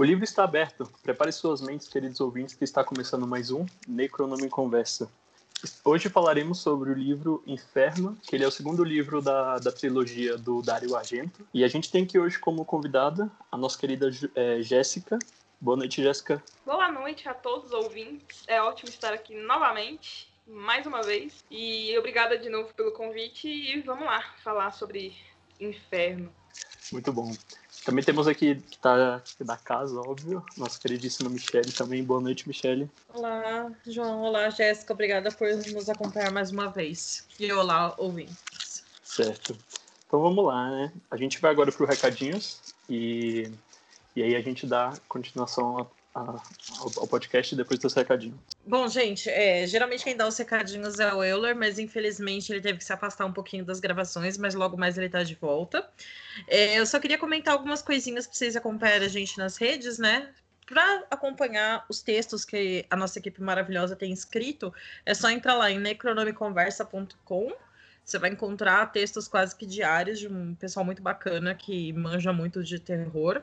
O livro está aberto. Prepare suas mentes, queridos ouvintes, que está começando mais um Necronome Conversa. Hoje falaremos sobre o livro Inferno, que ele é o segundo livro da, da trilogia do Dario Argento. E a gente tem aqui hoje como convidada a nossa querida é, Jéssica. Boa noite, Jéssica. Boa noite a todos os ouvintes. É ótimo estar aqui novamente, mais uma vez. E obrigada de novo pelo convite. E vamos lá falar sobre Inferno. Muito bom. Também temos aqui, que está da casa, óbvio, nossa queridíssima Michelle também. Boa noite, Michelle. Olá, João. Olá, Jéssica. Obrigada por nos acompanhar mais uma vez. E olá, ouvintes. Certo. Então vamos lá, né? A gente vai agora para os recadinhos e, e aí a gente dá continuação ao, ao podcast depois do recadinho. Bom, gente, é, geralmente quem dá os recadinhos é o Euler, mas infelizmente ele teve que se afastar um pouquinho das gravações, mas logo mais ele tá de volta. É, eu só queria comentar algumas coisinhas para vocês acompanharem a gente nas redes, né? Para acompanhar os textos que a nossa equipe maravilhosa tem escrito, é só entrar lá em necronomiconversa.com. Você vai encontrar textos quase que diários de um pessoal muito bacana que manja muito de terror.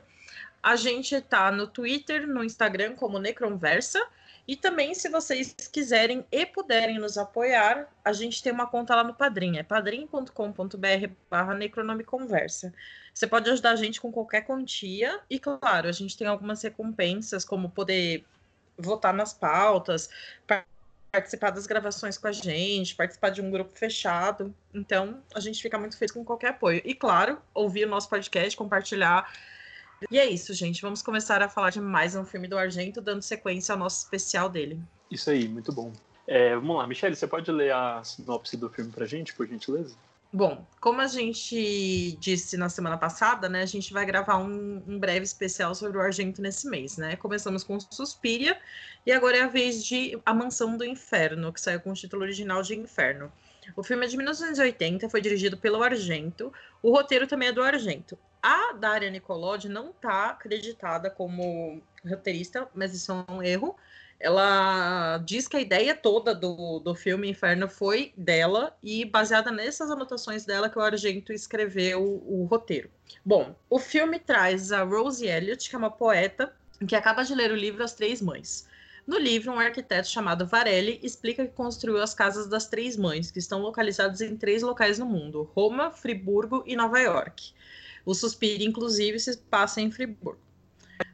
A gente tá no Twitter, no Instagram como Necronversa. E também, se vocês quiserem e puderem nos apoiar, a gente tem uma conta lá no Padrim, é padrim.com.br barra Necronomiconversa. Você pode ajudar a gente com qualquer quantia, e claro, a gente tem algumas recompensas, como poder votar nas pautas, participar das gravações com a gente, participar de um grupo fechado. Então, a gente fica muito feliz com qualquer apoio. E claro, ouvir o nosso podcast, compartilhar e é isso, gente. Vamos começar a falar de mais um filme do Argento, dando sequência ao nosso especial dele. Isso aí, muito bom. É, vamos lá, Michelle, você pode ler a sinopse do filme pra gente, por gentileza? Bom, como a gente disse na semana passada, né, a gente vai gravar um, um, breve especial sobre o Argento nesse mês, né? Começamos com Suspiria e agora é a vez de A Mansão do Inferno, que saiu com o título original de Inferno. O filme é de 1980, foi dirigido pelo Argento. O roteiro também é do Argento. A Daria Nicolodi não está acreditada como roteirista, mas isso é um erro. Ela diz que a ideia toda do, do filme Inferno foi dela e baseada nessas anotações dela que o Argento escreveu o, o roteiro. Bom, o filme traz a Rosie Elliott, que é uma poeta que acaba de ler o livro As Três Mães. No livro, um arquiteto chamado Varelli explica que construiu as casas das Três Mães, que estão localizadas em três locais no mundo: Roma, Friburgo e Nova York. O Suspiro, inclusive, se passa em Friburgo.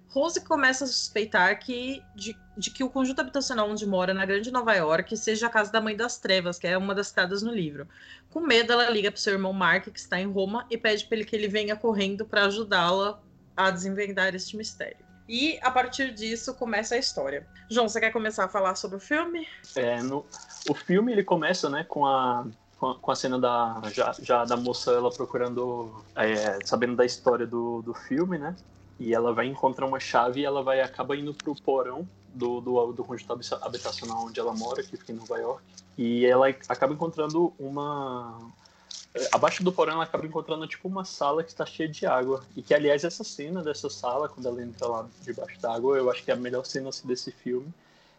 Rose começa a suspeitar que, de, de, que o conjunto habitacional onde mora, na Grande Nova York, seja a casa da Mãe das Trevas, que é uma das citadas no livro. Com medo, ela liga para seu irmão Mark, que está em Roma, e pede para ele que ele venha correndo para ajudá-la a desenvendar este mistério. E a partir disso começa a história. João, você quer começar a falar sobre o filme? É, no, o filme ele começa, né, com a com a, cena da já, já da moça ela procurando é, sabendo da história do, do filme né e ela vai encontrar uma chave e ela vai acaba indo pro porão do, do, do conjunto habitacional onde ela mora que fica em Nova York e ela acaba encontrando uma abaixo do porão ela acaba encontrando tipo uma sala que está cheia de água e que aliás essa cena dessa sala quando ela entra lá debaixo da água eu acho que é a melhor cena assim, desse filme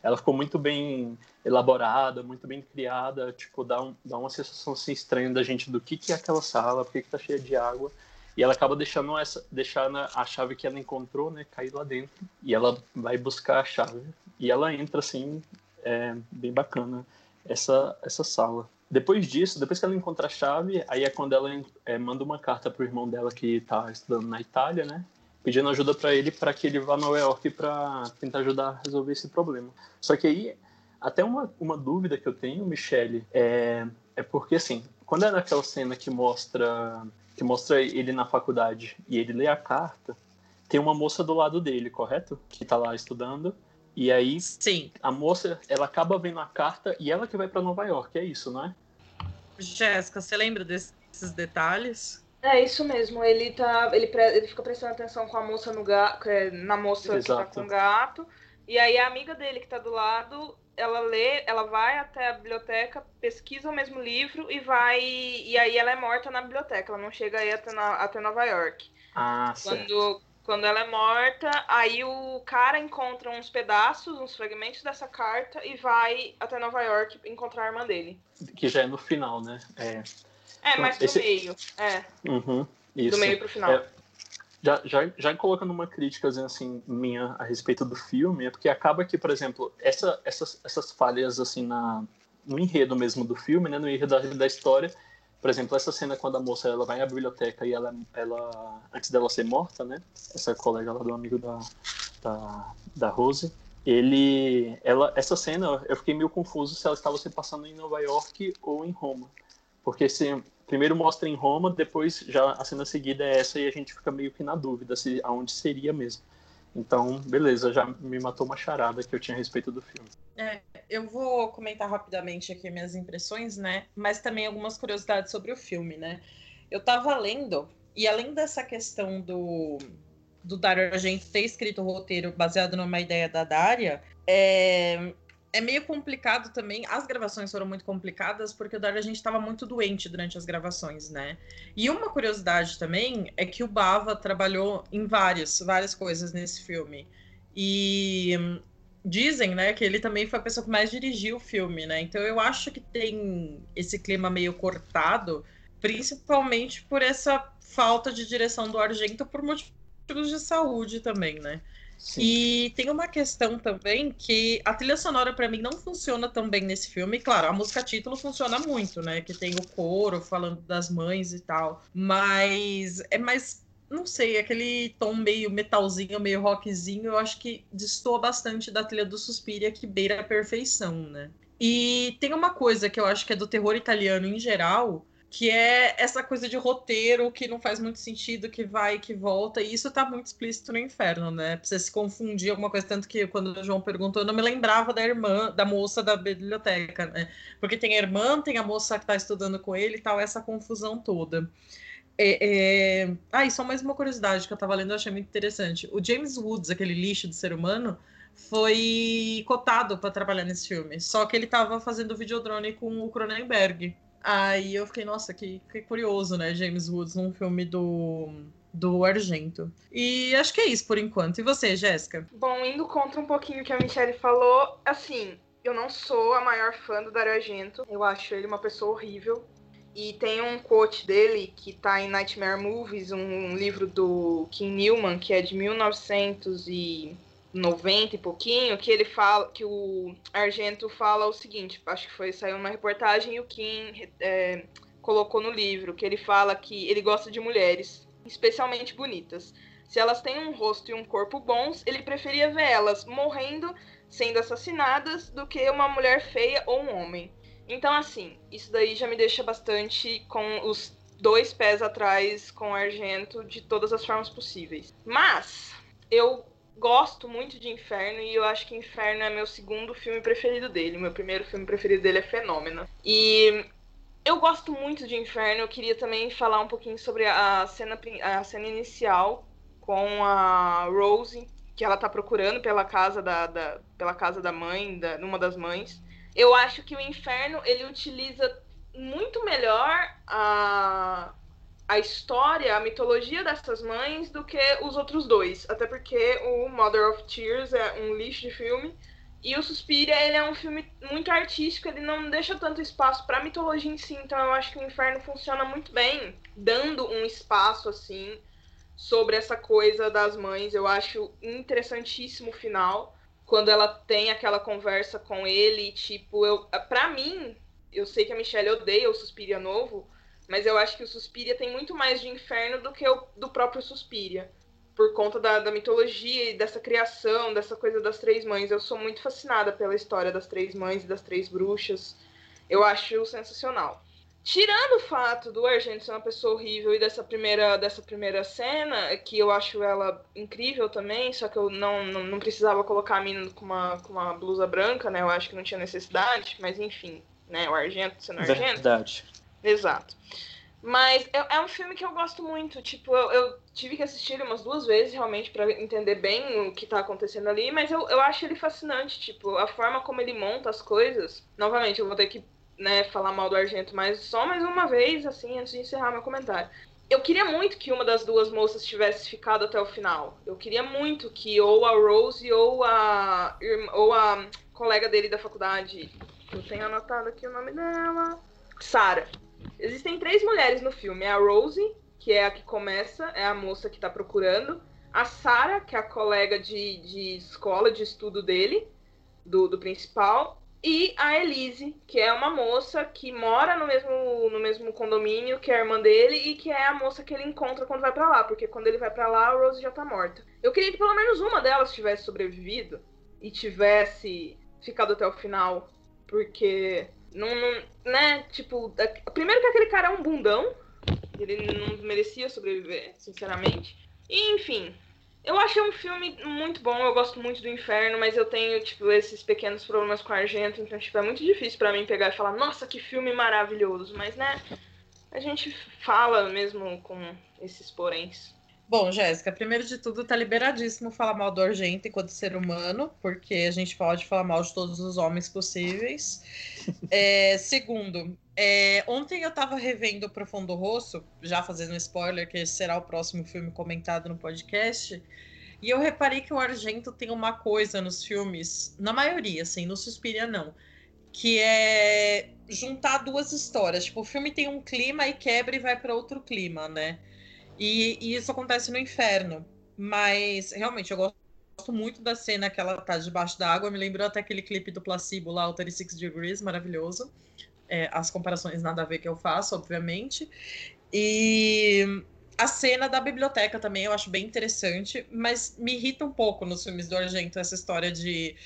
ela ficou muito bem elaborada, muito bem criada, tipo, dá, um, dá uma sensação assim estranha da gente do que, que é aquela sala, por que, que tá cheia de água. E ela acaba deixando essa, deixando a chave que ela encontrou, né, cair lá dentro. E ela vai buscar a chave. E ela entra assim, é bem bacana essa essa sala. Depois disso, depois que ela encontra a chave, aí é quando ela é, manda uma carta pro irmão dela que tá estudando na Itália, né? pedindo ajuda para ele para que ele vá a Nova York para tentar ajudar a resolver esse problema. Só que aí, até uma, uma dúvida que eu tenho, Michele, é, é porque assim, quando é naquela cena que mostra que mostra ele na faculdade e ele lê a carta, tem uma moça do lado dele, correto? Que tá lá estudando. E aí, Sim. a moça, ela acaba vendo a carta e ela que vai para Nova York, é isso, não é? Jéssica, você lembra desses detalhes? É isso mesmo, ele tá. Ele, ele fica prestando atenção com a moça no gato, é, na moça Exato. que tá com o gato. E aí a amiga dele que tá do lado, ela lê, ela vai até a biblioteca, pesquisa o mesmo livro e vai. E aí ela é morta na biblioteca, ela não chega aí até, na, até Nova York. Ah, quando, certo. Quando ela é morta, aí o cara encontra uns pedaços, uns fragmentos dessa carta e vai até Nova York encontrar a irmã dele. Que já é no final, né? É. É, mais pro Esse... meio. É. Uhum. Do meio pro final. É... Já, já, já colocando uma crítica assim, minha a respeito do filme, é porque acaba que, por exemplo, essa, essas, essas falhas assim na, no enredo mesmo do filme, né, no enredo da, da história, por exemplo, essa cena quando a moça ela vai à biblioteca e ela, ela antes dela ser morta, né, essa colega lá do amigo da, da, da Rose, ele, ela, essa cena eu fiquei meio confuso se ela estava se passando em Nova York ou em Roma, porque se primeiro mostra em Roma, depois já a cena seguida é essa e a gente fica meio que na dúvida se aonde seria mesmo. Então, beleza, já me matou uma charada que eu tinha a respeito do filme. É, eu vou comentar rapidamente aqui minhas impressões, né? Mas também algumas curiosidades sobre o filme, né? Eu tava lendo, e além dessa questão do, do Dario Argento ter escrito o roteiro baseado numa ideia da Daria, é, é meio complicado também. As gravações foram muito complicadas porque o Dario a gente estava muito doente durante as gravações, né? E uma curiosidade também é que o Bava trabalhou em várias, várias coisas nesse filme. E dizem, né, que ele também foi a pessoa que mais dirigiu o filme, né? Então eu acho que tem esse clima meio cortado, principalmente por essa falta de direção do Argento por motivos de saúde também, né? Sim. E tem uma questão também que a trilha sonora para mim não funciona tão bem nesse filme. Claro, a música título funciona muito, né? Que tem o coro falando das mães e tal. Mas é mais não sei, aquele tom meio metalzinho, meio rockzinho, eu acho que destoa bastante da trilha do Suspiria, que beira a perfeição, né? E tem uma coisa que eu acho que é do terror italiano em geral, que é essa coisa de roteiro que não faz muito sentido, que vai, que volta, e isso tá muito explícito no inferno, né? Você se confundir alguma coisa, tanto que quando o João perguntou, eu não me lembrava da irmã, da moça da biblioteca, né? Porque tem a irmã, tem a moça que tá estudando com ele e tal, essa confusão toda. É, é... Ah, e só mais uma curiosidade que eu tava lendo, eu achei muito interessante. O James Woods, aquele lixo de ser humano, foi cotado para trabalhar nesse filme. Só que ele tava fazendo videodrone com o Cronenberg. Aí eu fiquei, nossa, que, que curioso, né? James Woods num filme do, do Argento. E acho que é isso por enquanto. E você, Jéssica? Bom, indo contra um pouquinho o que a Michelle falou, assim, eu não sou a maior fã do Dario Argento. Eu acho ele uma pessoa horrível. E tem um quote dele que tá em Nightmare Movies, um livro do Kim Newman, que é de 1900 e 90 e pouquinho, que ele fala, que o Argento fala o seguinte, acho que foi saiu uma reportagem e o Kim é, colocou no livro, que ele fala que ele gosta de mulheres, especialmente bonitas. Se elas têm um rosto e um corpo bons, ele preferia ver elas morrendo, sendo assassinadas, do que uma mulher feia ou um homem. Então, assim, isso daí já me deixa bastante com os dois pés atrás com o Argento de todas as formas possíveis. Mas eu gosto muito de Inferno e eu acho que Inferno é meu segundo filme preferido dele. Meu primeiro filme preferido dele é Fenômeno. E eu gosto muito de Inferno. Eu queria também falar um pouquinho sobre a cena, a cena inicial com a Rose, que ela tá procurando pela casa da, da pela casa da mãe, da, numa das mães. Eu acho que o Inferno ele utiliza muito melhor a a história, a mitologia dessas mães do que os outros dois. Até porque o Mother of Tears é um lixo de filme. E o Suspiria, ele é um filme muito artístico, ele não deixa tanto espaço para mitologia em si, então eu acho que o Inferno funciona muito bem, dando um espaço assim sobre essa coisa das mães. Eu acho interessantíssimo o final, quando ela tem aquela conversa com ele, tipo, eu, para mim, eu sei que a Michelle odeia o Suspiria novo, mas eu acho que o Suspiria tem muito mais de inferno do que o do próprio Suspiria. Por conta da, da mitologia e dessa criação, dessa coisa das três mães. Eu sou muito fascinada pela história das três mães e das três bruxas. Eu acho sensacional. Tirando o fato do Argento ser uma pessoa horrível e dessa primeira, dessa primeira cena, que eu acho ela incrível também, só que eu não, não, não precisava colocar a mina com uma, com uma blusa branca, né? Eu acho que não tinha necessidade, mas enfim, né? O Argento sendo Argento. Verdade. Exato. Mas é, é, um filme que eu gosto muito. Tipo, eu, eu tive que assistir ele umas duas vezes realmente para entender bem o que tá acontecendo ali, mas eu, eu acho ele fascinante. Tipo, a forma como ele monta as coisas. Novamente, eu vou ter que né, falar mal do Argento mais só mais uma vez, assim, antes de encerrar meu comentário. Eu queria muito que uma das duas moças tivesse ficado até o final. Eu queria muito que ou a Rose ou a, ou a colega dele da faculdade. Eu tenho anotado aqui o nome dela. Sarah Existem três mulheres no filme: a Rose, que é a que começa, é a moça que tá procurando. A Sara, que é a colega de, de escola, de estudo dele, do, do principal. E a Elise, que é uma moça que mora no mesmo, no mesmo condomínio que a irmã dele e que é a moça que ele encontra quando vai para lá, porque quando ele vai para lá, a Rose já tá morta. Eu queria que pelo menos uma delas tivesse sobrevivido e tivesse ficado até o final, porque não, não né, tipo, primeiro que aquele cara é um bundão, ele não merecia sobreviver, sinceramente. E enfim, eu achei um filme muito bom, eu gosto muito do Inferno, mas eu tenho, tipo, esses pequenos problemas com Argento, então, tipo, é muito difícil para mim pegar e falar, nossa, que filme maravilhoso, mas, né, a gente fala mesmo com esses poréns. Bom, Jéssica, primeiro de tudo, tá liberadíssimo falar mal do Argento enquanto ser humano, porque a gente pode falar mal de todos os homens possíveis. É, segundo, é, ontem eu tava revendo o Profundo Rosso, já fazendo um spoiler, que será o próximo filme comentado no podcast. E eu reparei que o Argento tem uma coisa nos filmes, na maioria, assim, no Suspiria não, que é juntar duas histórias. Tipo, o filme tem um clima e quebra e vai para outro clima, né? E, e, isso acontece no inferno. Mas realmente eu gosto muito da cena que ela tá debaixo da água. Me lembrou até aquele clipe do Placebo lá, o 36 Degrees, maravilhoso. É, as comparações nada a ver que eu faço, obviamente. E a cena da biblioteca também eu acho bem interessante, mas me irrita um pouco nos filmes do Argento essa história de,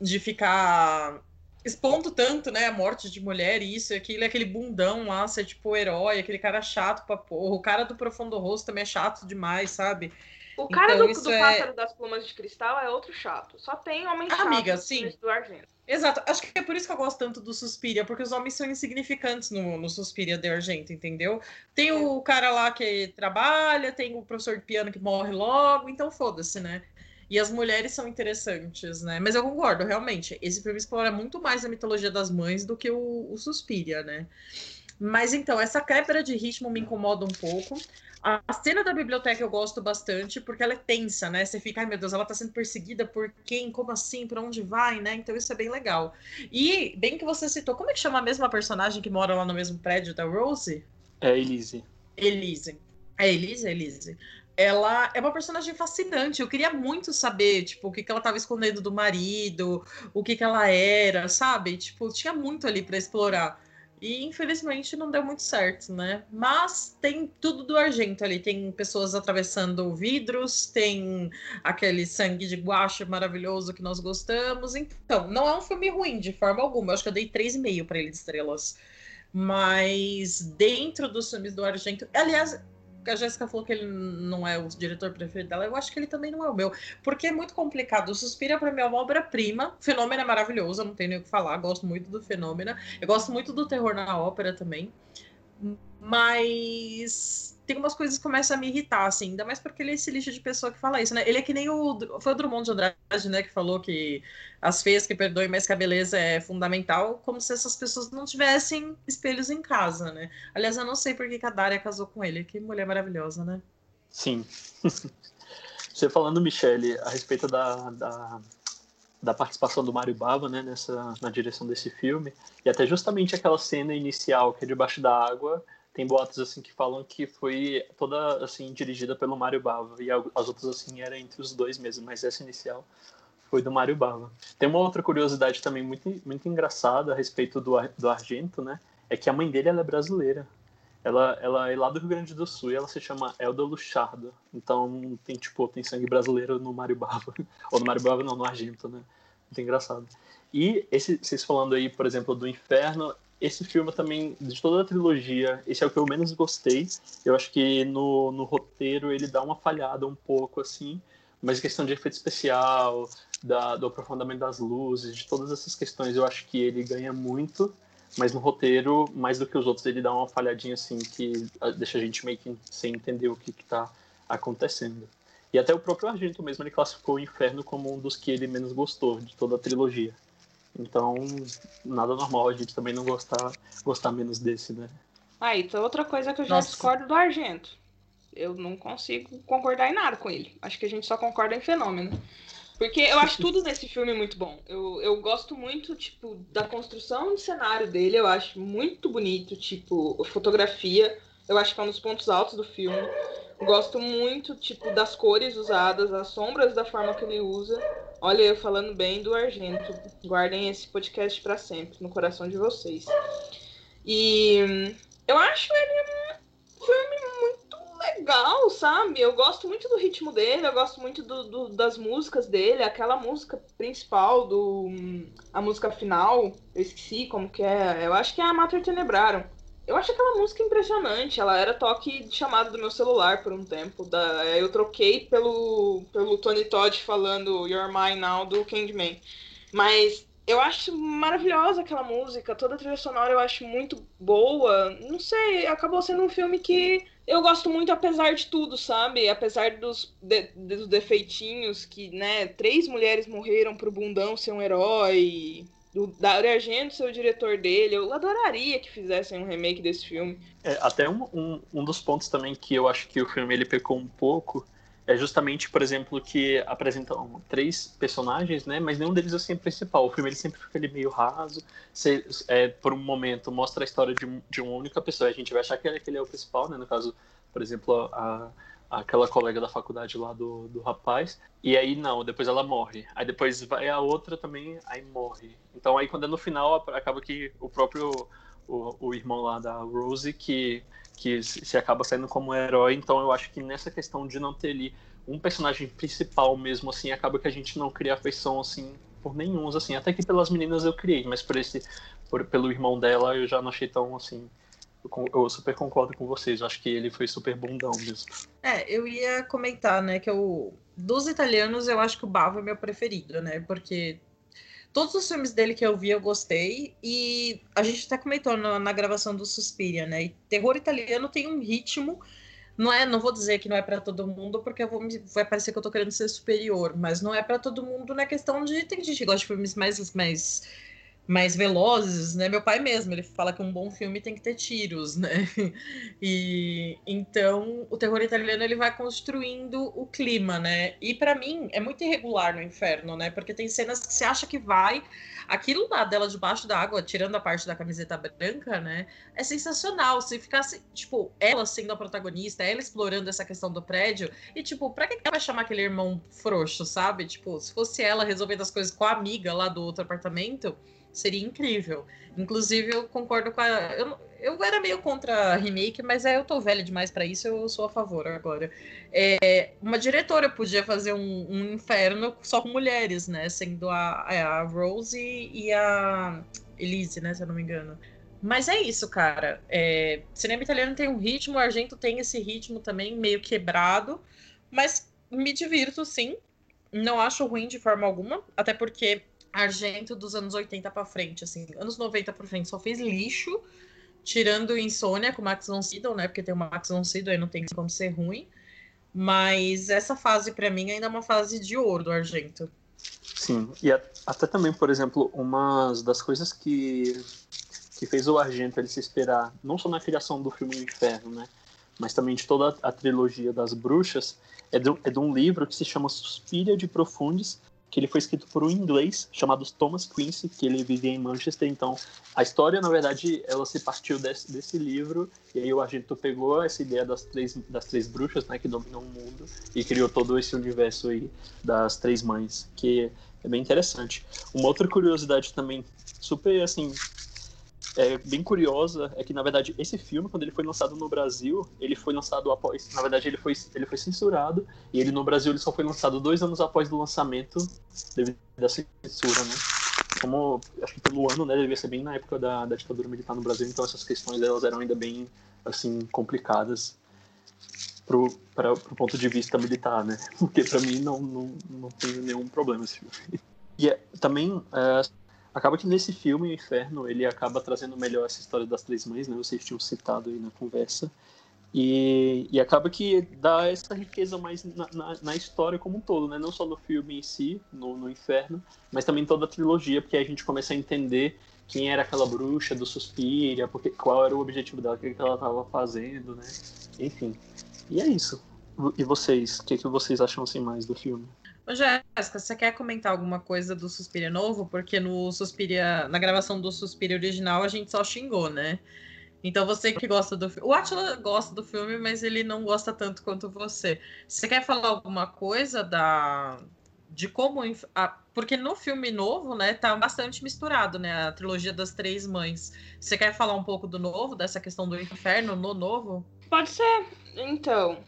de ficar expondo tanto, né, a morte de mulher, isso e aquilo, aquele bundão lá, ser tipo o herói, aquele cara chato pra porra. O cara do Profundo Rosto também é chato demais, sabe? O cara então, do, do é... pássaro das plumas de cristal é outro chato. Só tem homem chato Amiga, sim. do Argento. Exato. Acho que é por isso que eu gosto tanto do Suspiria, porque os homens são insignificantes no, no Suspiria de Argento, entendeu? Tem é. o cara lá que trabalha, tem o professor de piano que morre logo, então foda-se, né? E as mulheres são interessantes, né? Mas eu concordo, realmente. Esse filme explora muito mais a mitologia das mães do que o, o Suspiria, né? Mas então, essa quebra de ritmo me incomoda um pouco. A, cena da biblioteca eu gosto bastante, porque ela é tensa, né? Você fica, ai meu Deus, ela tá sendo perseguida por quem? Como assim? Por onde vai, né? Então isso é bem legal. E, bem que você citou, como é que chama a mesma personagem que mora lá no mesmo prédio da Rose? É Elise. Elise. É Elise? Elise ela é uma personagem fascinante. Eu queria muito saber, tipo, o que, que ela estava escondendo do marido, o que, que ela era, sabe? Tipo, tinha muito ali para explorar. E infelizmente não deu muito certo, né? Mas tem tudo do argento ali. Tem pessoas atravessando vidros, tem aquele sangue de guache maravilhoso que nós gostamos. Então, não é um filme ruim de forma alguma. Eu acho que eu dei 3,5 para ele de estrelas. Mas dentro dos filmes do Argento. Aliás, a Jéssica falou que ele não é o diretor preferido dela, eu acho que ele também não é o meu, porque é muito complicado. Suspira para mim é uma obra-prima, Fenômeno é maravilhoso, eu não tenho nem o que falar, gosto muito do Fenômeno, eu gosto muito do terror na ópera também, mas tem umas coisas que começam a me irritar, assim, ainda mais porque ele é esse lixo de pessoa que fala isso, né? Ele é que nem o. Foi o Drummond de Andrade, né, que falou que as feias que perdoem, mas que a beleza é fundamental, como se essas pessoas não tivessem espelhos em casa, né? Aliás, eu não sei por que a Daria casou com ele, que mulher maravilhosa, né? Sim. Você falando, Michele, a respeito da, da, da participação do Mário Bava, né, nessa, na direção desse filme, e até justamente aquela cena inicial que é debaixo da água tem boatos assim que falam que foi toda assim dirigida pelo Mário Bava e as outras assim era entre os dois mesmo, mas essa inicial foi do Mário Bava. Tem uma outra curiosidade também muito, muito engraçada a respeito do, do Argento, né? É que a mãe dele é brasileira. Ela, ela é lá do Rio Grande do Sul e ela se chama Elda Luchardo. Então tem tipo tem sangue brasileiro no Mário Bava. Ou no Mário Bava não, no Argento, né? Muito engraçado. E esse, vocês falando aí, por exemplo, do Inferno, esse filme também, de toda a trilogia, esse é o que eu menos gostei. Eu acho que no, no roteiro ele dá uma falhada um pouco, assim, mas questão de efeito especial, da, do aprofundamento das luzes, de todas essas questões, eu acho que ele ganha muito, mas no roteiro, mais do que os outros, ele dá uma falhadinha, assim, que ah, deixa a gente meio que sem entender o que está acontecendo. E até o próprio Argento mesmo, ele classificou o Inferno como um dos que ele menos gostou de toda a trilogia. Então, nada normal a gente também não gostar, gostar menos desse, né? Ah, então outra coisa que eu já Nossa. discordo do Argento. Eu não consigo concordar em nada com ele. Acho que a gente só concorda em fenômeno. Porque eu acho tudo nesse filme muito bom. Eu, eu gosto muito, tipo, da construção do cenário dele. Eu acho muito bonito, tipo, fotografia. Eu acho que é um dos pontos altos do filme. Gosto muito, tipo, das cores usadas, as sombras da forma que ele usa. Olha, eu falando bem do Argento. Guardem esse podcast para sempre, no coração de vocês. E eu acho ele um filme muito legal, sabe? Eu gosto muito do ritmo dele, eu gosto muito do, do, das músicas dele, aquela música principal do. a música final, eu esqueci como que é. Eu acho que é a Mater Tenebraram. Eu acho aquela música impressionante. Ela era toque de chamada do meu celular por um tempo. Da, eu troquei pelo, pelo Tony Todd falando You're Mine Now do Candyman. Mas eu acho maravilhosa aquela música. Toda a trilha sonora eu acho muito boa. Não sei, acabou sendo um filme que eu gosto muito apesar de tudo, sabe? Apesar dos, de, dos defeitinhos que, né, três mulheres morreram pro bundão ser um herói do Dario Argento ser o diretor dele. Eu adoraria que fizessem um remake desse filme. É, até um, um, um, dos pontos também que eu acho que o filme ele pecou um pouco é justamente, por exemplo, que apresentam três personagens, né? Mas nenhum deles assim é principal. O filme ele sempre fica ali meio raso. Se, é, por um momento mostra a história de, de uma única pessoa. A gente vai achar que ele, que ele é o principal, né? No caso, por exemplo, a, aquela colega da faculdade lá do, do rapaz. E aí não, depois ela morre. Aí depois vai a outra também, aí morre. Então aí quando é no final, acaba que o próprio o, o irmão lá da Rose que, que se acaba saindo como herói. Então eu acho que nessa questão de não ter ali um personagem principal mesmo assim, acaba que a gente não cria afeição assim por nenhum, assim, até que pelas meninas eu criei, mas por esse por, pelo irmão dela eu já não achei tão assim eu super concordo com vocês. Eu acho que ele foi super bundão mesmo. É, eu ia comentar, né, que eu. Dos italianos, eu acho que o Bavo é meu preferido, né? Porque todos os filmes dele que eu vi eu gostei. E a gente até comentou na, na gravação do Suspiria, né? E terror italiano tem um ritmo. Não é, não vou dizer que não é para todo mundo, porque vou, vai parecer que eu tô querendo ser superior, mas não é para todo mundo na questão de tem gente que gosta de filmes mais, mais mais velozes, né? Meu pai mesmo, ele fala que um bom filme tem que ter tiros, né? E então o terror italiano ele vai construindo o clima, né? E para mim é muito irregular no Inferno, né? Porque tem cenas que você acha que vai aquilo lá dela debaixo da água, tirando a parte da camiseta branca, né? É sensacional. Se ficasse, tipo, ela sendo a protagonista, ela explorando essa questão do prédio, e, tipo, pra que ela vai chamar aquele irmão frouxo, sabe? Tipo, se fosse ela resolvendo as coisas com a amiga lá do outro apartamento, seria incrível. Inclusive, eu concordo com a. Eu, eu era meio contra remake, mas é, eu tô velha demais para isso, eu sou a favor agora. É, uma diretora podia fazer um, um, inferno só com mulheres, né? Sendo a, é, a Rose e a Elise, né? Se eu não me engano. Mas é isso, cara. É, cinema italiano tem um ritmo, o Argento tem esse ritmo também, meio quebrado, mas me divirto sim. Não acho ruim de forma alguma, até porque Argento dos anos 80 para frente, assim, anos 90 para frente só fez lixo, tirando Insônia com Max von Sydow, né? Porque tem o Max von Sydow aí não tem como ser ruim. Mas essa fase para mim ainda é uma fase de ouro do Argento. Sim, e até também, por exemplo, uma das coisas que que fez o Argento ele se esperar, não só na criação do filme Inferno, né? Mas também de toda a trilogia das bruxas, é de, é de um livro que se chama Suspiria de Profundis, que ele foi escrito por um inglês chamado Thomas Quincy, que ele vivia em Manchester. Então, a história, na verdade, ela se partiu desse, desse livro, e aí o Argento pegou essa ideia das três, das três bruxas, né, que dominam o mundo, e criou todo esse universo aí das três mães, que é bem interessante. Uma outra curiosidade também, super, assim, é, bem curiosa é que, na verdade, esse filme, quando ele foi lançado no Brasil, ele foi lançado após. Na verdade, ele foi, ele foi censurado. E ele no Brasil ele só foi lançado dois anos após o lançamento, devido à censura, né? Como, acho que pelo ano, né? Devia ser bem na época da, da ditadura militar no Brasil, então essas questões delas eram ainda bem, assim, complicadas pro, pra, pro ponto de vista militar, né? Porque pra mim não, não, não tem nenhum problema esse filme. E é, também. É, Acaba que nesse filme, o Inferno, ele acaba trazendo melhor essa história das três mães, né? Vocês tinham citado aí na conversa. E, e acaba que dá essa riqueza mais na, na, na, história como um todo, né? Não só no filme em si, no, no Inferno, mas também toda a trilogia, porque aí a gente começa a entender quem era aquela bruxa do Suspiria, porque, qual era o objetivo dela, o que ela estava fazendo, né? Enfim. E é isso. E vocês? O que, que vocês acham assim mais do filme? Ô, Jéssica, você quer comentar alguma coisa do Suspiria novo? Porque no Suspiria, na gravação do Suspiria original, a gente só xingou, né? Então você que gosta do filme. O Atila gosta do filme, mas ele não gosta tanto quanto você. Você quer falar alguma coisa da. De como. A... Porque no filme novo, né, tá bastante misturado, né? A trilogia das três mães. Você quer falar um pouco do novo, dessa questão do inferno no novo? Pode ser. Então.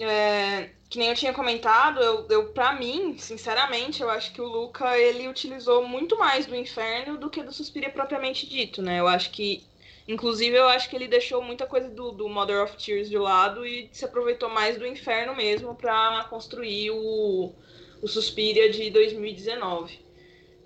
É, que nem eu tinha comentado, eu, eu para mim, sinceramente, eu acho que o Luca ele utilizou muito mais do inferno do que do Suspiria propriamente dito, né? Eu acho que Inclusive, eu acho que ele deixou muita coisa do, do Mother of Tears de lado e se aproveitou mais do inferno mesmo para construir o, o Suspiria de 2019.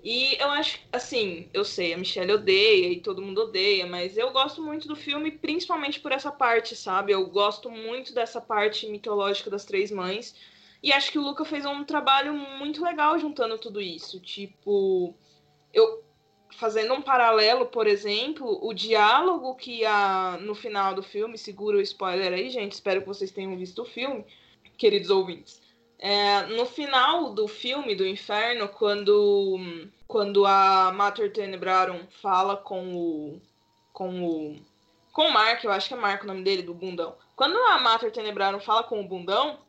E eu acho, assim, eu sei, a Michelle odeia e todo mundo odeia, mas eu gosto muito do filme, principalmente por essa parte, sabe? Eu gosto muito dessa parte mitológica das três mães. E acho que o Luca fez um trabalho muito legal juntando tudo isso. Tipo, eu, fazendo um paralelo, por exemplo, o diálogo que há no final do filme, segura o spoiler aí, gente, espero que vocês tenham visto o filme, queridos ouvintes. É, no final do filme do Inferno, quando, quando a Mater Tenebrarum fala com o. com o. com o Mark, eu acho que é Mark o nome dele, do bundão. Quando a Mater Tenebrarum fala com o bundão,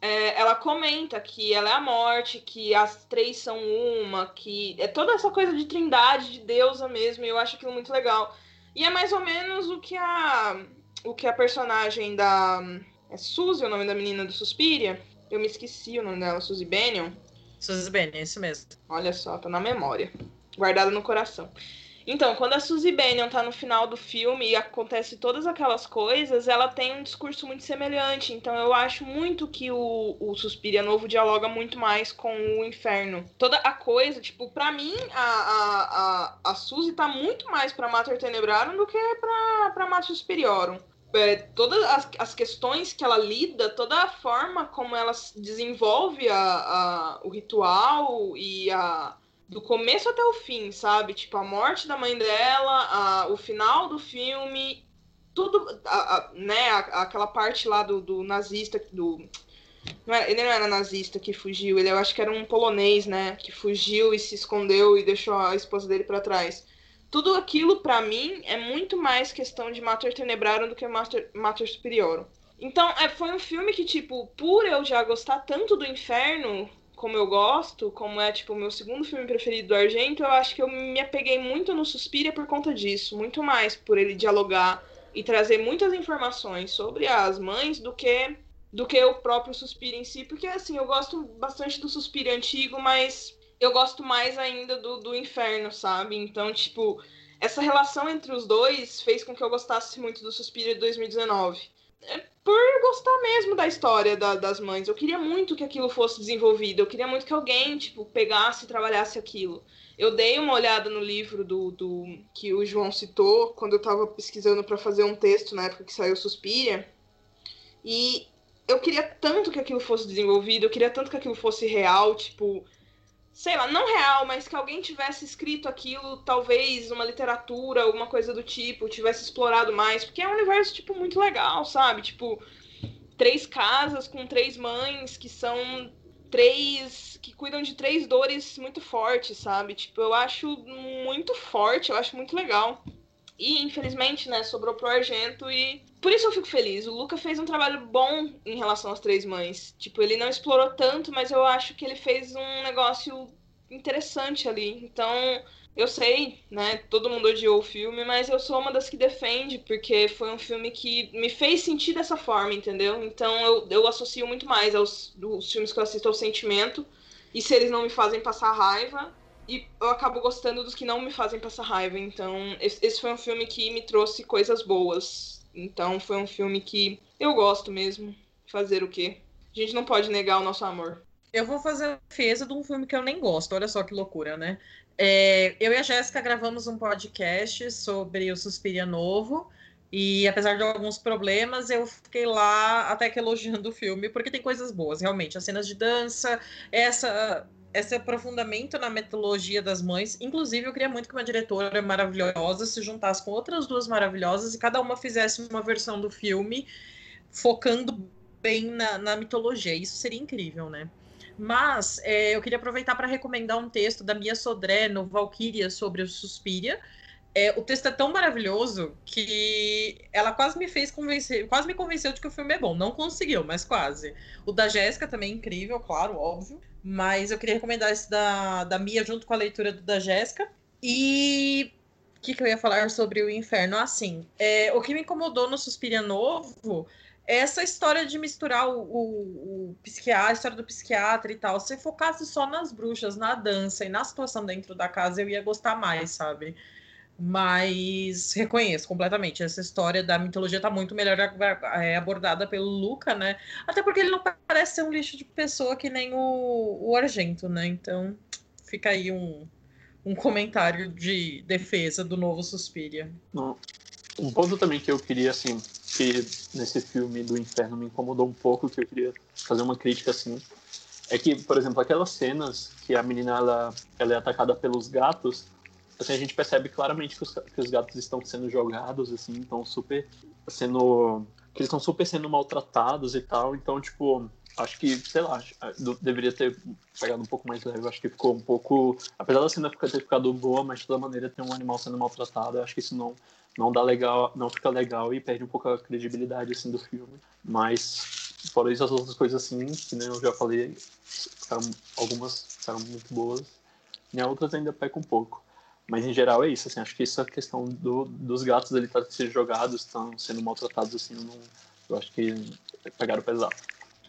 é, ela comenta que ela é a morte, que as três são uma, que é toda essa coisa de trindade, de deusa mesmo, e eu acho aquilo muito legal. E é mais ou menos o que a o que a personagem da é Suzy, o nome da menina do Suspiria. Eu me esqueci o nome dela, Suzy Bennion. Suzy Bennion, isso mesmo. Olha só, tá na memória. Guardada no coração. Então, quando a Suzy Bennion tá no final do filme e acontece todas aquelas coisas, ela tem um discurso muito semelhante. Então, eu acho muito que o, o Suspiria Novo dialoga muito mais com o Inferno. Toda a coisa, tipo, pra mim, a, a, a, a Suzy tá muito mais pra Mater Tenebrarum do que pra, pra Mater Superiorum. É, todas as, as, questões que ela lida, toda a forma como ela desenvolve a, a, o ritual e a, do começo até o fim, sabe? Tipo, a morte da mãe dela, a, o final do filme, tudo, né? aquela parte lá do, do nazista, do. Não era, ele não era nazista que fugiu, ele eu acho que era um polonês, né? Que fugiu e se escondeu e deixou a esposa dele para trás. Tudo aquilo, para mim, é muito mais questão de Mater Tenebrarum do que Mater, Mater Superiorum. Então, é, foi um filme que, tipo, por eu já gostar tanto do inferno, como eu gosto, como é tipo o meu segundo filme preferido do Argento, eu acho que eu me apeguei muito no Suspiria por conta disso, muito mais por ele dialogar e trazer muitas informações sobre as mães do que do que o próprio Suspiria em si, porque assim, eu gosto bastante do Suspiria antigo, mas eu gosto mais ainda do, do Inferno, sabe? Então, tipo, essa relação entre os dois fez com que eu gostasse muito do Suspiria de 2019 por gostar mesmo da história da, das mães. Eu queria muito que aquilo fosse desenvolvido. Eu queria muito que alguém, tipo, pegasse e trabalhasse aquilo. Eu dei uma olhada no livro do, do que o João citou quando eu estava pesquisando para fazer um texto na época que saiu Suspira. E eu queria tanto que aquilo fosse desenvolvido, eu queria tanto que aquilo fosse real, tipo, sei lá, não real, mas que alguém tivesse escrito aquilo, talvez uma literatura, alguma coisa do tipo, tivesse explorado mais, porque é um universo, tipo, muito legal, sabe? Tipo, três casas com três mães que são três. que cuidam de três dores muito fortes, sabe? Tipo, eu acho muito forte, eu acho muito legal. E, infelizmente, né, sobrou pro Argento e por isso eu fico feliz. O Luca fez um trabalho bom em relação às três mães. Tipo, ele não explorou tanto, mas eu acho que ele fez um negócio interessante ali. Então, eu sei, né? Todo mundo odiou o filme, mas eu sou uma das que defende, porque foi um filme que me fez sentir dessa forma, entendeu? Então eu, eu associo muito mais aos dos filmes que eu assisto ao sentimento. E se eles não me fazem passar raiva, e eu acabo gostando dos que não me fazem passar raiva. Então, esse, esse foi um filme que me trouxe coisas boas então foi um filme que eu gosto mesmo. Fazer o quê? A gente não pode negar o nosso amor. Eu vou fazer a defesa de um filme que eu nem gosto. Olha só que loucura, né? É, eu e a Jéssica gravamos um podcast sobre o Suspiria Novo. E apesar de alguns problemas, eu fiquei lá até que elogiando o filme, porque tem coisas boas, realmente. As cenas de dança, essa esse aprofundamento na metodologia das mães. Inclusive, eu queria muito que uma diretora maravilhosa se juntasse com outras duas maravilhosas e cada uma fizesse uma versão do filme focando bem na, na mitologia. Isso seria incrível, né? Mas é, eu queria aproveitar para recomendar um texto da Mia Sodré no Valkyria sobre o Suspiria. é, o texto é tão maravilhoso que ela quase me fez convencer, quase me convenceu de que o filme é bom. Não conseguiu, mas quase. O da Jéssica também é incrível, claro, óbvio. Mas eu queria recomendar esse da, da Mia junto com a leitura do da Jéssica. E o que, que, eu ia falar sobre o inferno? Assim, é, o que me incomodou no Suspiria Novo é essa história de misturar o, o, o psiquiatra, a história do psiquiatra e tal. Se focasse só nas bruxas, na dança e na situação dentro da casa, eu ia gostar mais, sabe? Mas reconheço completamente. Essa história da mitologia está muito melhor é, abordada pelo Luca, né? Até porque ele não parece ser um lixo de pessoa que nem o, o Argento, né? Então fica aí um, um comentário de defesa do novo Suspiria. Um ponto também que eu queria, assim, que nesse filme do Inferno me incomodou um pouco, que eu queria fazer uma crítica, assim, é que, por exemplo, aquelas cenas que a menina ela, ela é atacada pelos gatos, assim, a gente percebe claramente que os, que os gatos estão sendo jogados, assim, estão super sendo. que eles estão super sendo maltratados e tal. Então, tipo, acho que, sei lá, deveria ter pegado um pouco mais leve. Acho que ficou um pouco. Apesar da cena ter ficado boa, mas de toda maneira tem um animal sendo maltratado. Acho que isso não, não dá legal, não fica legal e perde um pouco a credibilidade assim do filme. Mas fora isso, as outras coisas assim, que né, eu já falei, ficaram, algumas ficaram muito boas. E outras ainda pecam um pouco. Mas em geral é isso, assim, acho que essa questão do, dos gatos ali estar sendo jogados, estão sendo maltratados, assim, eu, não, eu acho que pegaram pesado.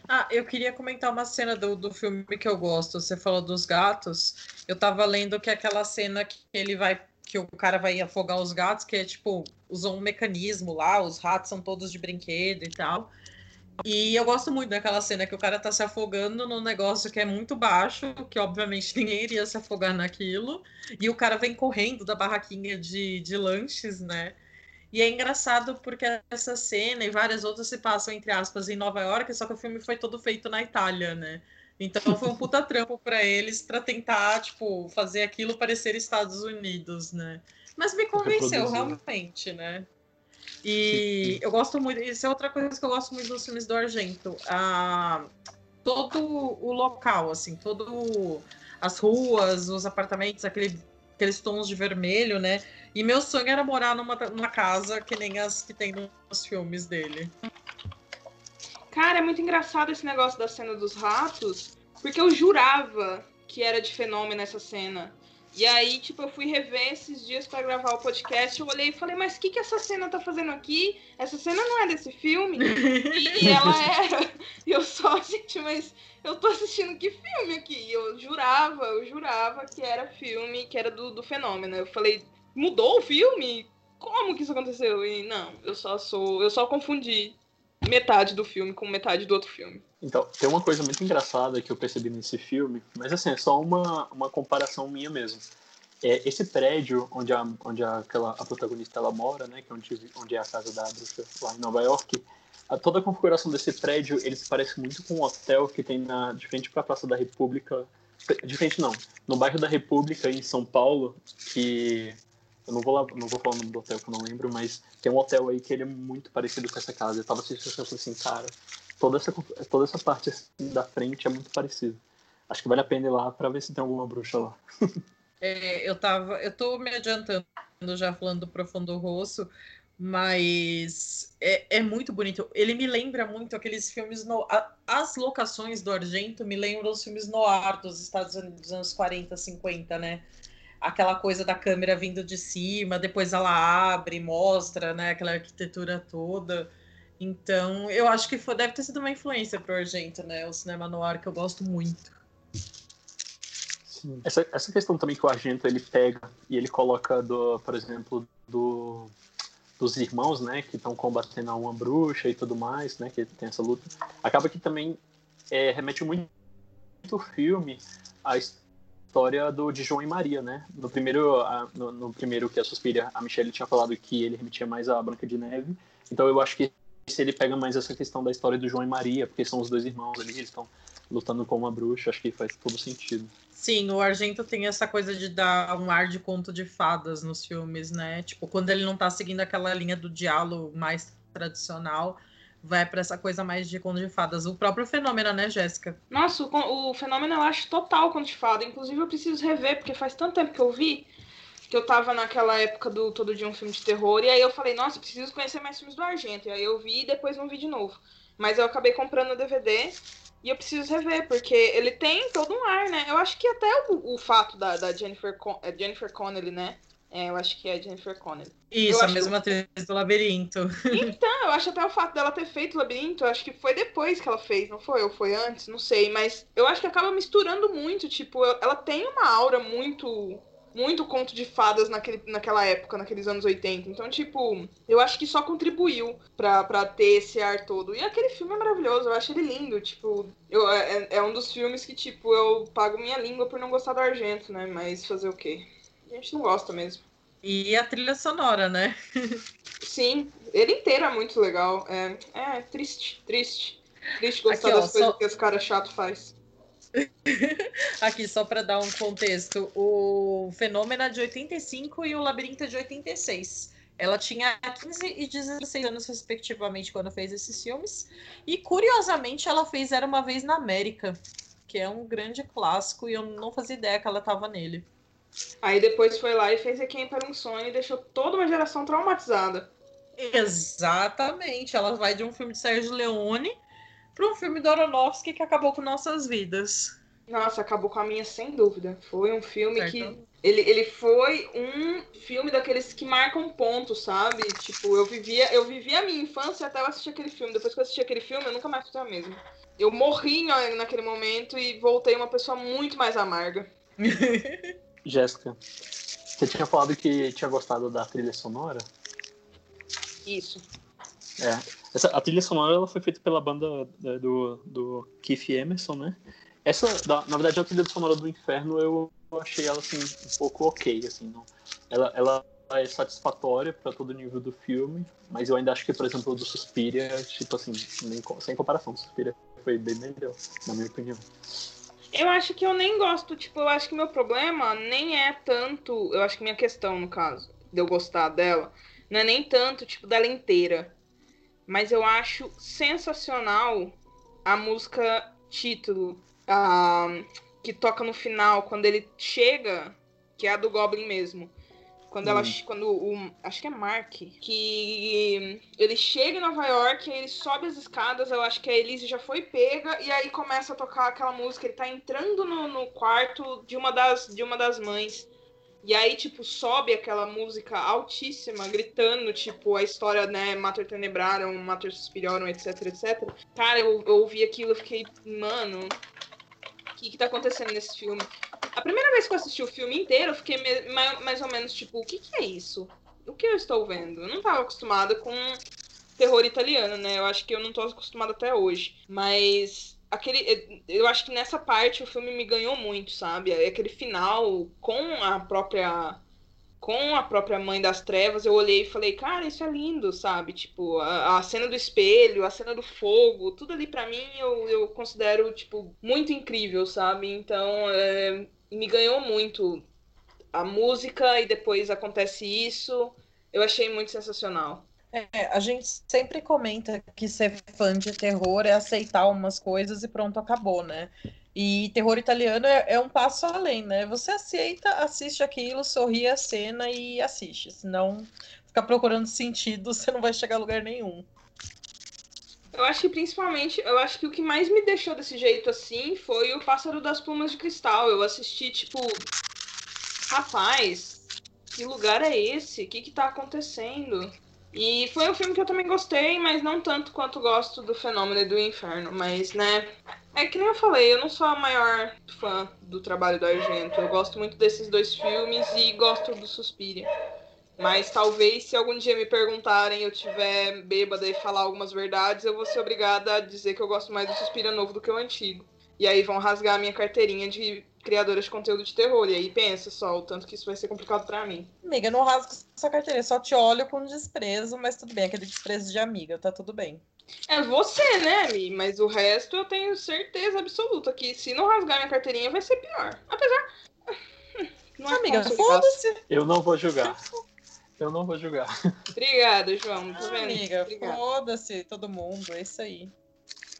Ah, eu queria comentar uma cena do, do filme que eu gosto. Você falou dos gatos. Eu tava lendo que é aquela cena que ele vai. que o cara vai afogar os gatos, que é tipo, usam um mecanismo lá, os ratos são todos de brinquedo e tal. E eu gosto muito daquela cena que o cara tá se afogando num negócio que é muito baixo, que obviamente ninguém iria se afogar naquilo. E o cara vem correndo da barraquinha de, de lanches, né? E é engraçado porque essa cena e várias outras se passam, entre aspas, em Nova York, só que o filme foi todo feito na Itália, né? Então foi um puta trampo para eles para tentar, tipo, fazer aquilo parecer Estados Unidos, né? Mas me convenceu, realmente, né? E eu gosto muito, isso é outra coisa que eu gosto muito dos filmes do Argento. Ah, todo o local, assim, todo as ruas, os apartamentos, aquele, aqueles tons de vermelho, né? E meu sonho era morar numa, numa casa que nem as que tem nos filmes dele. Cara, é muito engraçado esse negócio da cena dos ratos, porque eu jurava que era de fenômeno essa cena. E aí, tipo, eu fui rever esses dias para gravar o podcast, eu olhei e falei, mas o que, que essa cena tá fazendo aqui? Essa cena não é desse filme? e, ela era. E eu só, gente, mas eu tô assistindo que filme aqui? E eu jurava, eu jurava que era filme, que era do, do fenômeno. Eu falei, mudou o filme? Como que isso aconteceu? E não, eu só sou. Eu só confundi metade do filme com metade do outro filme. Então, tem uma coisa muito engraçada que eu percebi nesse filme, mas assim, é só uma, uma comparação minha mesmo. É, esse prédio onde, a, onde a, aquela, a protagonista ela mora, né, que é onde, onde é a casa da bruxa lá em Nova York, a, toda a configuração desse prédio, ele se parece muito com um hotel que tem na, de frente para a Praça da República, de frente não, no bairro da República, em São Paulo, que eu não vou lá, não vou falar o nome do hotel que eu não lembro, mas tem um hotel aí que ele é muito parecido com essa casa. Eu tava assistindo e assim, cara, toda essa, toda essa parte assim, da frente é muito parecida. Acho que vale a pena ir lá para ver se tem alguma bruxa lá. é, eu tava, eu tô me adiantando já falando do Profundo Rosso, mas é, é, muito bonito. Ele me lembra muito aqueles filmes no, as locações do Argento me lembram os filmes noir dos Estados Unidos dos anos 40, 50, né? Aquela coisa da câmera vindo de cima, depois ela abre, mostra, né, aquela arquitetura toda. Então, eu acho que foi, deve ter sido uma influência para o Argento, né, o cinema noir que eu gosto muito. Sim. Essa, essa questão também que o Argento ele pega e ele coloca do, por exemplo, do dos irmãos, né, que estão combatendo a uma bruxa e tudo mais, né, que tem essa luta, acaba que também é, remete muito o filme a história do, de João e Maria, né? No primeiro, a, no, no, primeiro que a Suspiria, a Michelle tinha falado que ele remetia mais à Branca de Neve. Então eu acho que se ele pega mais essa questão da história do João e Maria, porque são os dois irmãos ali, eles estão lutando com uma bruxa, acho que faz todo sentido. Sim, o Argento tem essa coisa de dar um ar de conto de fadas nos filmes, né? Tipo, quando ele não tá seguindo aquela linha do diálogo mais tradicional, vai para essa coisa mais de conto de fadas. O próprio fenômeno, né, Jéssica? Nossa, o, o, fenômeno eu acho total conto de fada. Inclusive, eu preciso rever, porque faz tanto tempo que eu vi que eu tava naquela época do Todo Dia um Filme de Terror, e aí eu falei, nossa, preciso conhecer mais filmes do Argento. E aí eu vi e depois não vi de novo. Mas eu acabei comprando o DVD e eu preciso rever, porque ele tem todo um ar, né? Eu acho que até o, o fato da, da Jennifer, Con é Jennifer Connelly, né? É, eu acho que é Jennifer Connelly. Isso, eu a mesma atriz do Labirinto. Então, eu acho até o fato dela ter feito o Labirinto, acho que foi depois que ela fez, não foi? Ou foi antes? Não sei, mas eu acho que acaba misturando muito, tipo, ela tem uma aura muito muito conto de fadas naquele, naquela época, naqueles anos 80. Então, tipo, eu acho que só contribuiu pra, pra ter esse ar todo. E aquele filme é maravilhoso, eu acho ele lindo. Tipo, eu, é, é um dos filmes que, tipo, eu pago minha língua por não gostar do Argento, né? Mas fazer o quê? A gente não gosta mesmo. E a trilha sonora, né? Sim, ele inteiro é muito legal. É, é triste, triste. Triste gostar Aqui, ó, das coisas só... que esse cara chato faz. Aqui, só para dar um contexto, o Fenômeno é de 85 e o Labirinto é de 86. Ela tinha 15 e 16 anos, respectivamente, quando fez esses filmes. E, curiosamente, ela fez Era Uma Vez na América, que é um grande clássico, e eu não fazia ideia que ela estava nele. Aí depois foi lá e fez Requiem para um Sonho e deixou toda uma geração traumatizada. Exatamente. Ela vai de um filme de Sérgio Leone para um filme do Aronofsky que acabou com nossas vidas. Nossa, acabou com a minha, sem dúvida. Foi um filme certo. que. Ele, ele foi um filme daqueles que marcam pontos, sabe? Tipo, eu vivia, eu vivia a minha infância até eu assistir aquele filme. Depois que eu assisti aquele filme, eu nunca mais fui a mesma. Eu morri naquele momento e voltei uma pessoa muito mais amarga. Jéssica, você tinha falado que tinha gostado da trilha sonora? Isso. É. Essa, a trilha sonora ela foi feita pela banda né, do, do Keith Emerson, né? Essa, na verdade, a trilha sonora do Inferno eu achei ela assim um pouco ok, assim, não. Ela, ela é satisfatória para todo o nível do filme, mas eu ainda acho que, por exemplo, o do Suspiria, tipo assim, nem, sem comparação, o Suspiria foi bem melhor, na minha opinião. Eu acho que eu nem gosto, tipo, eu acho que meu problema nem é tanto, eu acho que minha questão, no caso, de eu gostar dela, não é nem tanto, tipo, dela inteira. Mas eu acho sensacional a música título, a, que toca no final, quando ele chega, que é a do Goblin mesmo. Quando ela. Hum. Quando o. Acho que é Mark. Que ele chega em Nova York, aí ele sobe as escadas, eu acho que a Elise já foi pega, e aí começa a tocar aquela música. Ele tá entrando no, no quarto de uma, das, de uma das mães. E aí, tipo, sobe aquela música altíssima, gritando, tipo, a história, né, Mater Tenebraram, Mater Suspiriorum, etc, etc. Cara, eu, eu ouvi aquilo e fiquei, mano, que que tá acontecendo nesse filme? A primeira vez que eu assisti o filme inteiro, eu fiquei mais, ou menos tipo, o que, que é isso? O que eu estou vendo? Eu não estava acostumada com terror italiano, né? Eu acho que eu não estou acostumada até hoje. Mas aquele eu acho que nessa parte o filme me ganhou muito, sabe? Aquele final com a própria com a própria mãe das trevas, eu olhei e falei, cara, isso é lindo, sabe? Tipo, a, a cena do espelho, a cena do fogo, tudo ali para mim eu, eu considero, tipo, muito incrível, sabe? Então, é, me ganhou muito a música e depois acontece isso. Eu achei muito sensacional. É, a gente sempre comenta que ser fã de terror é aceitar umas coisas e pronto, acabou, né? E terror italiano é, é, um passo além, né? Você aceita, assiste aquilo, sorri a cena e assiste. Senão, ficar procurando sentido, você não vai chegar a lugar nenhum. Eu acho que principalmente, eu acho que o que mais me deixou desse jeito assim foi o Pássaro das Plumas de Cristal. Eu assisti, tipo, rapaz, que lugar é esse? O que que tá acontecendo? E foi um filme que eu também gostei, mas não tanto quanto gosto do Fenômeno e do Inferno. Mas, né, é que nem eu falei, eu não sou a maior fã do trabalho do Argento. Eu gosto muito desses dois filmes e gosto do Suspiria. Mas talvez se algum dia me perguntarem, eu tiver bêbada e falar algumas verdades, eu vou ser obrigada a dizer que eu gosto mais do Suspira novo do que o antigo. E aí vão rasgar a minha carteirinha de criadora de conteúdo de terror. E aí pensa só, o tanto que isso vai ser complicado para mim. Amiga, não rasgo essa carteirinha, só te olho com desprezo, mas tudo bem, aquele desprezo de amiga, tá tudo bem. É você, né, Mi? Mas o resto eu tenho certeza absoluta que se não rasgar minha carteirinha vai ser pior. Apesar. Não é amiga, foda-se. Eu não vou julgar. Eu não vou julgar. Obrigada, João. Tá vendo? Amiga, foda-se todo mundo. É isso aí.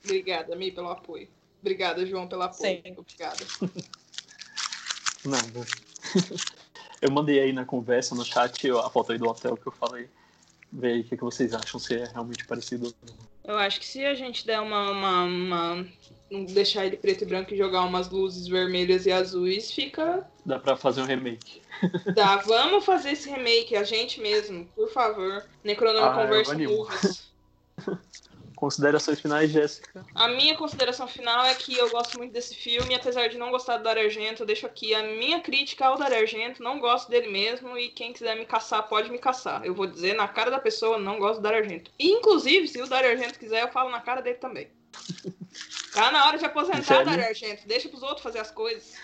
Obrigada, Mi, pelo apoio. Obrigada, João, pelo apoio. Sim. Obrigada. Nada. Eu mandei aí na conversa, no chat, a foto aí do hotel que eu falei. Aí o que, que vocês acham, se é realmente parecido. Eu acho que se a gente der uma, uma, uma deixar ele preto e branco e jogar umas luzes vermelhas e azuis, fica. Dá pra fazer um remake. Dá, vamos fazer esse remake, a gente mesmo, por favor. Necronome ah, conversa luvas. Considerações finais, Jéssica? A minha consideração final é que eu gosto muito desse filme, apesar de não gostar do Dario Argento, eu deixo aqui a minha crítica ao Dario Argento, não gosto dele mesmo, e quem quiser me caçar, pode me caçar. Eu vou dizer na cara da pessoa, não gosto do Dario Argento. E, inclusive, se o Dario Argento quiser, eu falo na cara dele também. Tá na hora de aposentar, Dario Argento. Deixa pros outros fazer as coisas.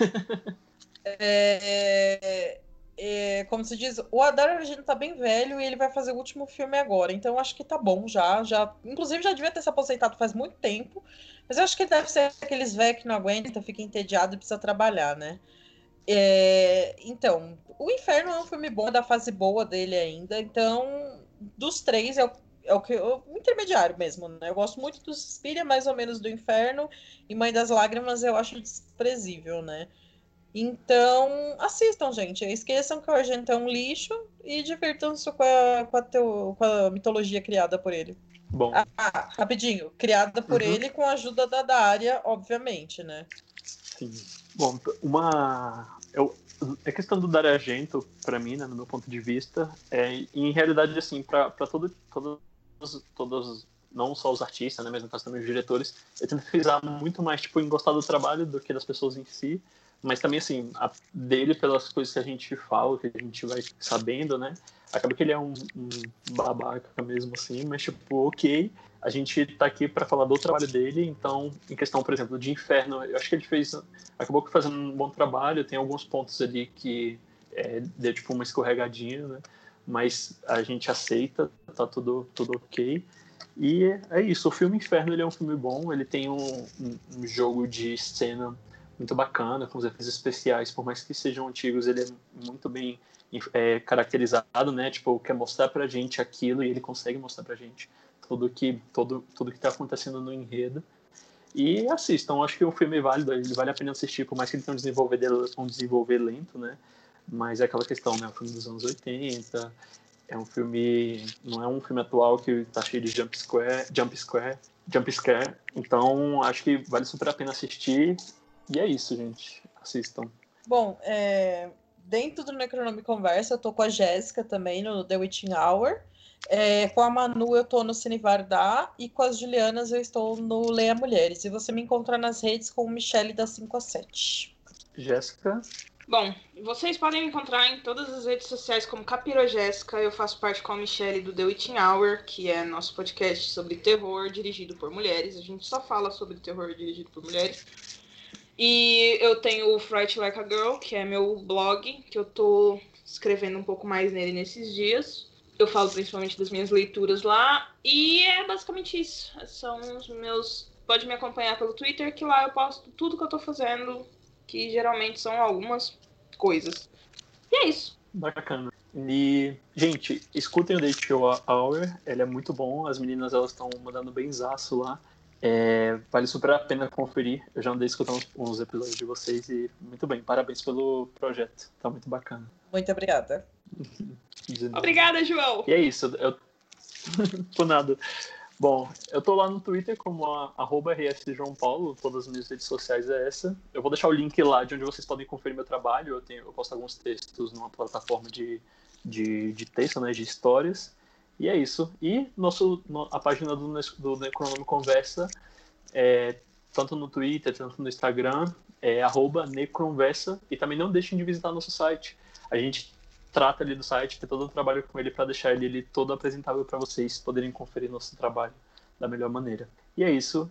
é, é, como se diz, o Adar Argento tá bem velho e ele vai fazer o último filme agora. Então acho que tá bom já. já inclusive já devia ter se aposentado faz muito tempo. Mas eu acho que deve ser aqueles velhos que não aguentam, fica entediado e precisa trabalhar, né? É, então, O Inferno é um filme bom, é da fase boa dele ainda. Então, dos três é o é o que o intermediário mesmo, né? Eu gosto muito do Suspiria, mais ou menos do Inferno, e Mãe das Lágrimas eu acho desprezível, né? Então, assistam, gente. Esqueçam que o Argento é um lixo e divirtam-se com a, com, com a mitologia criada por ele. Bom. Ah, ah rapidinho. Criada por uhum. ele com a ajuda da Daria, obviamente, né? Sim. Bom, uma. Eu, a questão do Dario Argento, para mim, né, no meu ponto de vista, é, em realidade, assim, para todo, todo todos, todos não só os artistas, né, mas no caso também os diretores, eu tento frisar muito mais tipo em gostar do trabalho do que das pessoas em si, mas também assim a, dele pelas coisas que a gente fala, que a gente vai sabendo, né? Acaba que ele é um, um babaca mesmo assim, mas tipo ok, a gente tá aqui para falar do trabalho dele, então em questão, por exemplo, de Inferno, eu acho que ele fez, acabou fazendo um bom trabalho, tem alguns pontos ali que é, deu tipo uma escorregadinha, né? mas a gente aceita, tá tudo, tudo ok. E é isso, o filme Inferno ele é um filme bom, ele tem um, um, um jogo de cena muito bacana, com os efeitos especiais, por mais que sejam antigos, ele é muito bem é, caracterizado, né? Tipo, quer mostrar pra gente aquilo e ele consegue mostrar pra gente tudo que todo tudo que tá acontecendo no enredo. E assistam, acho que o filme é válido, ele vale a pena assistir, por mais que ele tenha um desenvolver, um desenvolver lento, né? mas é aquela questão, né? O filme dos anos 80, é um filme, não é um filme atual que tá cheio de jump square, jump square, jump scare. Então, acho que vale super a pena assistir. E é isso, gente. Assistam. Bom, é, dentro do Necronome Conversa, eu tô com a Jéssica também no The Witching Hour. É, com a Manu eu tô no Cine Vardar e com as Julianas eu estou no Leia Mulheres. E você me encontra nas redes com o Michele da 5 a 7. Jéssica? Bom, vocês podem me encontrar em todas as redes sociais como Capiro Jéssica. Eu faço parte com a Michelle do The Witching Hour, que é nosso podcast sobre terror dirigido por mulheres. A gente só fala sobre terror dirigido por mulheres. E eu tenho o Fright Like a Girl, que é meu blog, que eu tô escrevendo um pouco mais nele nesses dias. Eu falo principalmente das minhas leituras lá. E é basicamente isso. São os meus. Pode me acompanhar pelo Twitter, que lá eu posto tudo que eu tô fazendo que geralmente são algumas coisas. E é isso. Bacana. E, gente, escutem o Date Hour, ele é muito bom, as meninas elas estão mandando benzaço lá. É, vale super a pena conferir. Eu já andei escutando uns, uns, episódios de vocês e muito bem, parabéns pelo projeto. Tá muito bacana. Muito obrigada. Obrigada, João. E é isso. Eu... Por nada. Bom, eu tô lá no Twitter como a, arroba João Paulo, todas as minhas redes sociais é essa. Eu vou deixar o link lá de onde vocês podem conferir meu trabalho. Eu, tenho, eu posto alguns textos numa plataforma de, de, de texto, né, de histórias. E é isso. E nosso, a página do, do Necronome Conversa, é, tanto no Twitter, tanto no Instagram, é arroba Necronversa. E também não deixem de visitar nosso site. A gente trata ali do site, tem todo o trabalho com ele para deixar ele, ele todo apresentável para vocês poderem conferir nosso trabalho da melhor maneira. E é isso,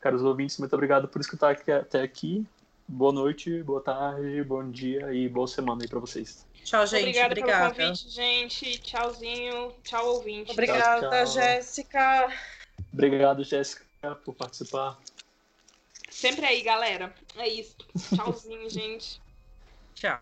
caros ouvintes, muito obrigado por escutar até aqui. Boa noite, boa tarde, bom dia e boa semana aí para vocês. Tchau, gente. Obrigada, obrigada. pelo convite, gente. Tchauzinho. Tchau, ouvinte. Obrigada, tchau, tchau. Jéssica. Obrigado, Jéssica, por participar. Sempre aí, galera. É isso. Tchauzinho, gente. Tchau.